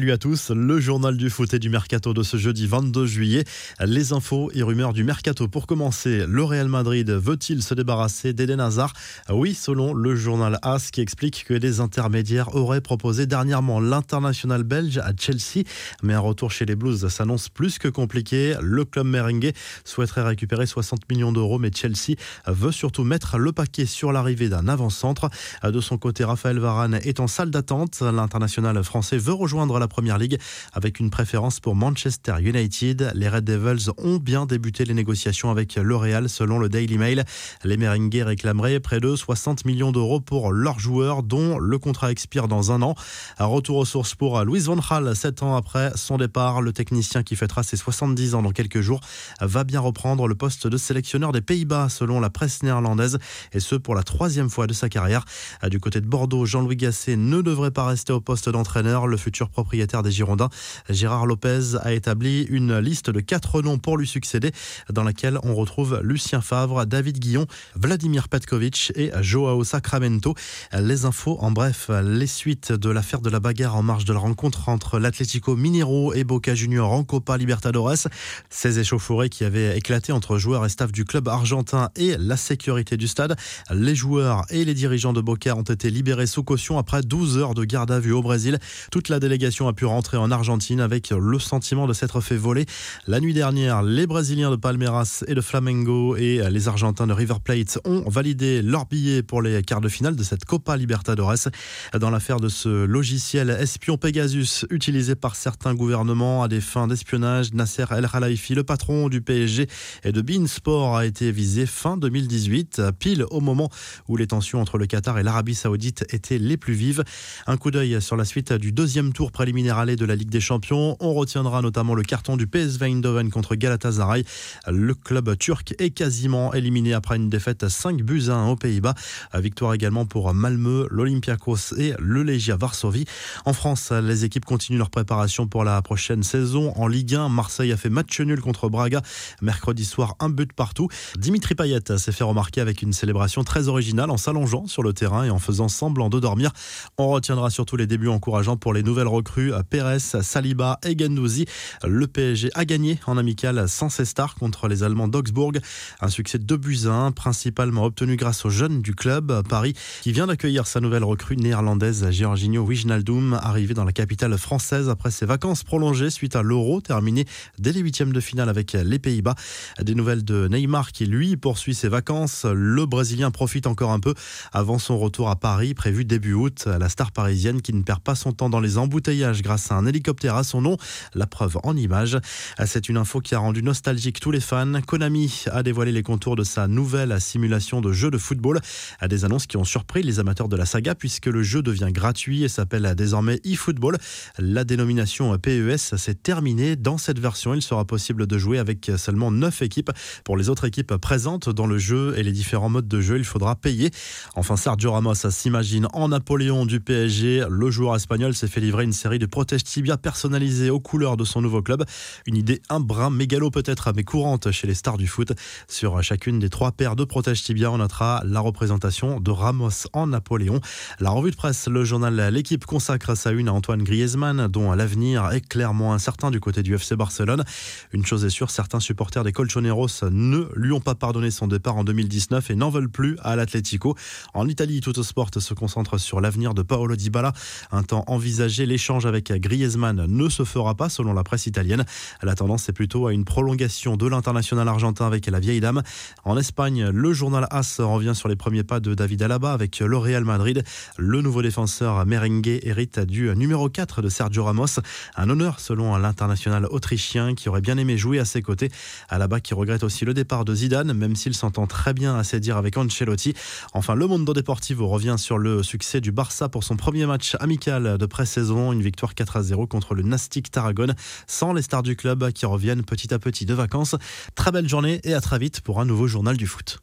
Salut à tous, le journal du foot et du mercato de ce jeudi 22 juillet. Les infos et rumeurs du mercato. Pour commencer, le Real Madrid veut-il se débarrasser d'Eden Hazard? Oui, selon le journal AS qui explique que des intermédiaires auraient proposé dernièrement l'international belge à Chelsea. Mais un retour chez les Blues s'annonce plus que compliqué. Le club merengue souhaiterait récupérer 60 millions d'euros, mais Chelsea veut surtout mettre le paquet sur l'arrivée d'un avant-centre. De son côté, Raphaël Varane est en salle d'attente. L'international français veut rejoindre la Première Ligue avec une préférence pour Manchester United. Les Red Devils ont bien débuté les négociations avec L'Oréal selon le Daily Mail. Les Merengues réclameraient près de 60 millions d'euros pour leurs joueurs dont le contrat expire dans un an. Un retour aux sources pour Louis Van Gaal, 7 ans après son départ. Le technicien qui fêtera ses 70 ans dans quelques jours va bien reprendre le poste de sélectionneur des Pays-Bas selon la presse néerlandaise et ce pour la troisième fois de sa carrière. Du côté de Bordeaux, Jean-Louis Gasset ne devrait pas rester au poste d'entraîneur. Le futur propriétaire des Girondins, Gérard Lopez, a établi une liste de quatre noms pour lui succéder, dans laquelle on retrouve Lucien Favre, David Guillon, Vladimir Petkovic et Joao Sacramento. Les infos, en bref, les suites de l'affaire de la bagarre en marge de la rencontre entre l'Atlético Mineiro et Boca Junior en Copa Libertadores. Ces échauffourées qui avaient éclaté entre joueurs et staff du club argentin et la sécurité du stade. Les joueurs et les dirigeants de Boca ont été libérés sous caution après 12 heures de garde à vue au Brésil. Toute la délégation a pu rentrer en Argentine avec le sentiment de s'être fait voler. La nuit dernière, les Brésiliens de Palmeiras et de Flamengo et les Argentins de River Plate ont validé leur billet pour les quarts de finale de cette Copa Libertadores. Dans l'affaire de ce logiciel espion Pegasus utilisé par certains gouvernements à des fins d'espionnage, Nasser El Khelaifi, le patron du PSG et de Beansport, a été visé fin 2018, pile au moment où les tensions entre le Qatar et l'Arabie Saoudite étaient les plus vives. Un coup d'œil sur la suite du deuxième tour préliminaire de la Ligue des Champions. On retiendra notamment le carton du PSV Eindhoven contre Galatasaray. Le club turc est quasiment éliminé après une défaite à 5 buts à 1 aux Pays-Bas. Victoire également pour Malmö, l'Olympiakos et le Legia Varsovie. En France, les équipes continuent leur préparation pour la prochaine saison. En Ligue 1, Marseille a fait match nul contre Braga. Mercredi soir, un but partout. Dimitri Payet s'est fait remarquer avec une célébration très originale en s'allongeant sur le terrain et en faisant semblant de dormir. On retiendra surtout les débuts encourageants pour les nouvelles recrues recrues Pérez, Saliba et Gendouzi. Le PSG a gagné en amical sans ses stars contre les Allemands d'Augsbourg. Un succès de 2 buts 1, principalement obtenu grâce aux jeunes du club Paris qui vient d'accueillir sa nouvelle recrue néerlandaise Georginio Wijnaldum, arrivé dans la capitale française après ses vacances prolongées suite à l'Euro terminé dès les huitièmes de finale avec les Pays-Bas. Des nouvelles de Neymar qui lui poursuit ses vacances. Le Brésilien profite encore un peu avant son retour à Paris prévu début août. La star parisienne qui ne perd pas son temps dans les embouteillages grâce à un hélicoptère à son nom. La preuve en image. C'est une info qui a rendu nostalgique tous les fans. Konami a dévoilé les contours de sa nouvelle simulation de jeu de football. À des annonces qui ont surpris les amateurs de la saga puisque le jeu devient gratuit et s'appelle désormais eFootball. La dénomination PES s'est terminée. Dans cette version, il sera possible de jouer avec seulement 9 équipes. Pour les autres équipes présentes dans le jeu et les différents modes de jeu, il faudra payer. Enfin, Sergio Ramos s'imagine en Napoléon du PSG. Le joueur espagnol s'est fait livrer une série de protège tibia personnalisés aux couleurs de son nouveau club. Une idée un brin mégalo peut-être, mais courante chez les stars du foot. Sur chacune des trois paires de protège tibia, on notera la représentation de Ramos en Napoléon. La revue de presse, le journal L'équipe consacre sa une à Antoine Griezmann, dont l'avenir est clairement incertain du côté du FC Barcelone. Une chose est sûre, certains supporters des Colchoneros ne lui ont pas pardonné son départ en 2019 et n'en veulent plus à l'Atlético. En Italie, tout sport se concentre sur l'avenir de Paolo Dybala. Un temps envisagé, l'échange avec Griezmann ne se fera pas selon la presse italienne. La tendance est plutôt à une prolongation de l'international argentin avec la vieille dame. En Espagne, le journal AS revient sur les premiers pas de David Alaba avec le Real Madrid. Le nouveau défenseur merengue hérite du numéro 4 de Sergio Ramos. Un honneur selon l'international autrichien qui aurait bien aimé jouer à ses côtés. Alaba qui regrette aussi le départ de Zidane, même s'il s'entend très bien à ses dire avec Ancelotti. Enfin, le Mondo Deportivo revient sur le succès du Barça pour son premier match amical de pré-saison. Une victoire 4 à 0 contre le Nastic Tarragone, sans les stars du club qui reviennent petit à petit de vacances. Très belle journée et à très vite pour un nouveau journal du foot.